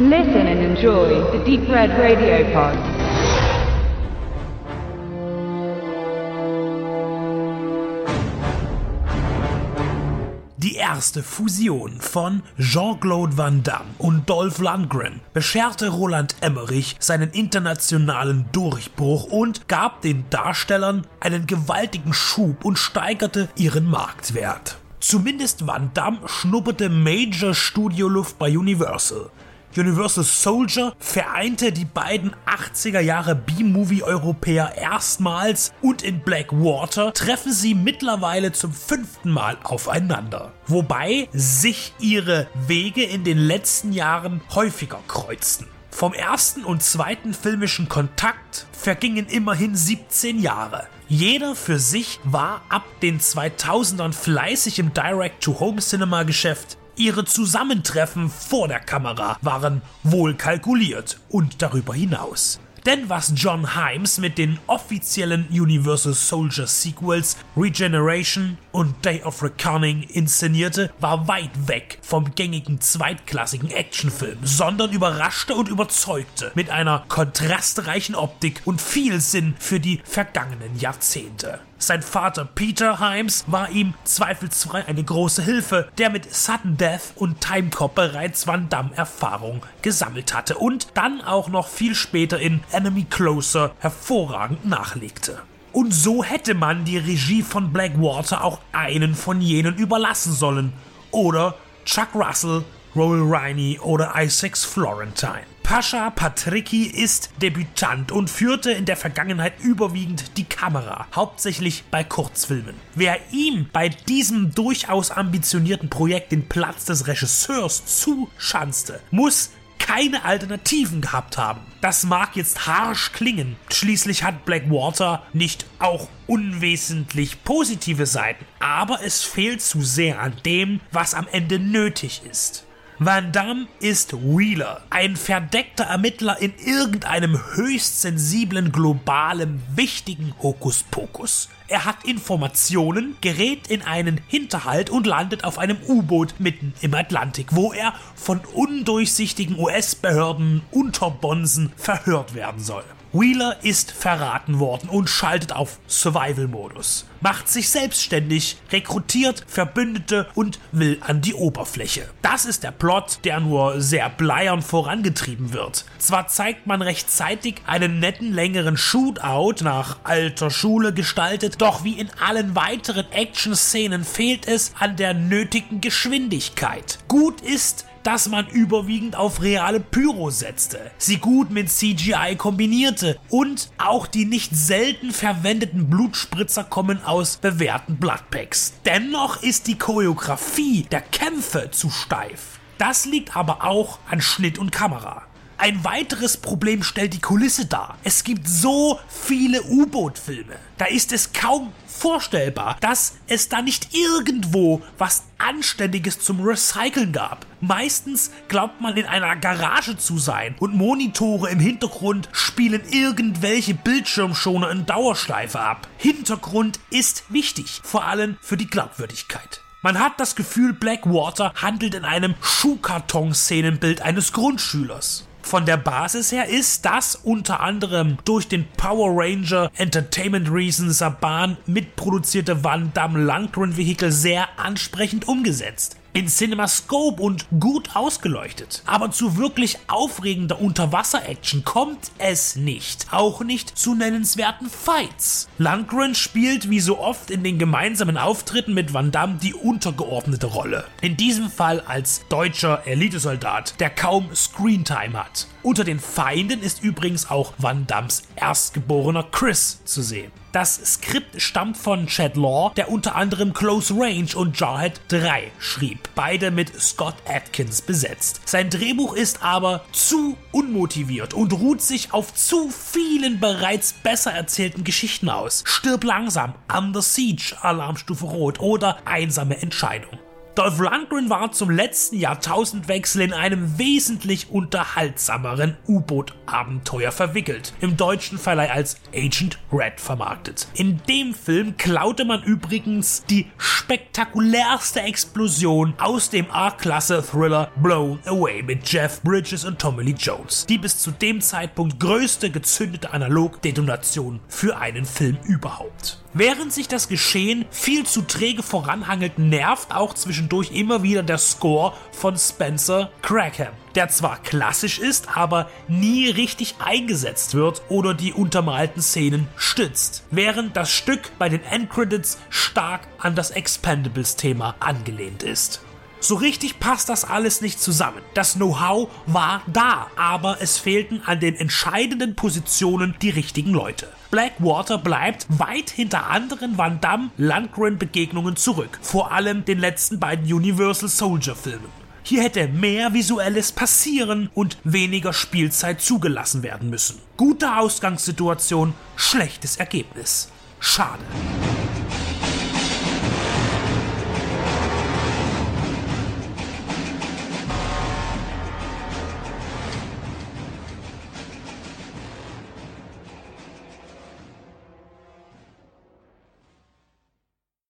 Listen and enjoy the Deep Red Radio Pod. Die erste Fusion von Jean-Claude Van Damme und Dolph Lundgren bescherte Roland Emmerich seinen internationalen Durchbruch und gab den Darstellern einen gewaltigen Schub und steigerte ihren Marktwert. Zumindest Van Damme schnupperte Major Studioluft bei Universal. Universal Soldier vereinte die beiden 80er Jahre B-Movie-Europäer erstmals und in Blackwater treffen sie mittlerweile zum fünften Mal aufeinander. Wobei sich ihre Wege in den letzten Jahren häufiger kreuzten. Vom ersten und zweiten filmischen Kontakt vergingen immerhin 17 Jahre. Jeder für sich war ab den 2000ern fleißig im Direct-to-Home-Cinema-Geschäft. Ihre Zusammentreffen vor der Kamera waren wohl kalkuliert und darüber hinaus. Denn was John Himes mit den offiziellen Universal Soldier Sequels Regeneration und Day of Reckoning inszenierte, war weit weg vom gängigen zweitklassigen Actionfilm, sondern überraschte und überzeugte mit einer kontrastreichen Optik und viel Sinn für die vergangenen Jahrzehnte. Sein Vater Peter Himes war ihm zweifelsfrei eine große Hilfe, der mit Sudden Death und Timecop bereits Van Damme Erfahrung gesammelt hatte und dann auch noch viel später in Enemy Closer hervorragend nachlegte. Und so hätte man die Regie von Blackwater auch einen von jenen überlassen sollen. Oder Chuck Russell, Roel Riney oder Isaacs Florentine. Pascha Patricki ist Debütant und führte in der Vergangenheit überwiegend die Kamera, hauptsächlich bei Kurzfilmen. Wer ihm bei diesem durchaus ambitionierten Projekt den Platz des Regisseurs zuschanzte, muss keine Alternativen gehabt haben. Das mag jetzt harsch klingen, schließlich hat Blackwater nicht auch unwesentlich positive Seiten, aber es fehlt zu sehr an dem, was am Ende nötig ist. Van Damme ist Wheeler, ein verdeckter Ermittler in irgendeinem höchst sensiblen, globalen, wichtigen Hokuspokus. Er hat Informationen, gerät in einen Hinterhalt und landet auf einem U-Boot mitten im Atlantik, wo er von undurchsichtigen US-Behörden unterbonsen verhört werden soll. Wheeler ist verraten worden und schaltet auf Survival-Modus, macht sich selbstständig, rekrutiert Verbündete und will an die Oberfläche. Das ist der Plot, der nur sehr bleiern vorangetrieben wird. Zwar zeigt man rechtzeitig einen netten längeren Shootout nach alter Schule gestaltet, doch wie in allen weiteren Action-Szenen fehlt es an der nötigen Geschwindigkeit. Gut ist, dass man überwiegend auf reale Pyro setzte, sie gut mit CGI kombinierte und auch die nicht selten verwendeten Blutspritzer kommen aus bewährten Bloodpacks. Dennoch ist die Choreografie der Kämpfe zu steif. Das liegt aber auch an Schnitt und Kamera. Ein weiteres Problem stellt die Kulisse dar. Es gibt so viele U-Boot-Filme. Da ist es kaum vorstellbar, dass es da nicht irgendwo was Anständiges zum Recyceln gab. Meistens glaubt man in einer Garage zu sein und Monitore im Hintergrund spielen irgendwelche Bildschirmschoner in Dauerschleife ab. Hintergrund ist wichtig, vor allem für die Glaubwürdigkeit. Man hat das Gefühl, Blackwater handelt in einem Schuhkarton-Szenenbild eines Grundschülers von der Basis her ist das unter anderem durch den Power Ranger Entertainment Reasons Saban mitproduzierte Van Damme Langtron Vehicle sehr ansprechend umgesetzt in CinemaScope und gut ausgeleuchtet. Aber zu wirklich aufregender Unterwasser-Action kommt es nicht. Auch nicht zu nennenswerten Fights. Lundgren spielt wie so oft in den gemeinsamen Auftritten mit Van Damme die untergeordnete Rolle. In diesem Fall als deutscher Elitesoldat, der kaum Screentime hat. Unter den Feinden ist übrigens auch Van Dams erstgeborener Chris zu sehen. Das Skript stammt von Chad Law, der unter anderem Close Range und Jarhead 3 schrieb, beide mit Scott Atkins besetzt. Sein Drehbuch ist aber zu unmotiviert und ruht sich auf zu vielen bereits besser erzählten Geschichten aus. Stirb langsam, Under Siege, Alarmstufe Rot oder Einsame Entscheidung. Dolph Lundgren war zum letzten Jahrtausendwechsel in einem wesentlich unterhaltsameren U-Boot-Abenteuer verwickelt, im deutschen Verleih als Agent Red vermarktet. In dem Film klaute man übrigens die spektakulärste Explosion aus dem A-Klasse-Thriller Blown Away mit Jeff Bridges und Tommy Lee Jones, die bis zu dem Zeitpunkt größte gezündete Analog-Detonation für einen Film überhaupt. Während sich das Geschehen viel zu träge voranhangelt, nervt auch zwischendurch immer wieder der Score von Spencer Crackham, der zwar klassisch ist, aber nie richtig eingesetzt wird oder die untermalten Szenen stützt, während das Stück bei den Endcredits stark an das Expendables-Thema angelehnt ist. So richtig passt das alles nicht zusammen. Das Know-how war da, aber es fehlten an den entscheidenden Positionen die richtigen Leute. Blackwater bleibt weit hinter anderen Van Damme Landgren Begegnungen zurück, vor allem den letzten beiden Universal Soldier Filmen. Hier hätte mehr visuelles passieren und weniger Spielzeit zugelassen werden müssen. Gute Ausgangssituation, schlechtes Ergebnis. Schade.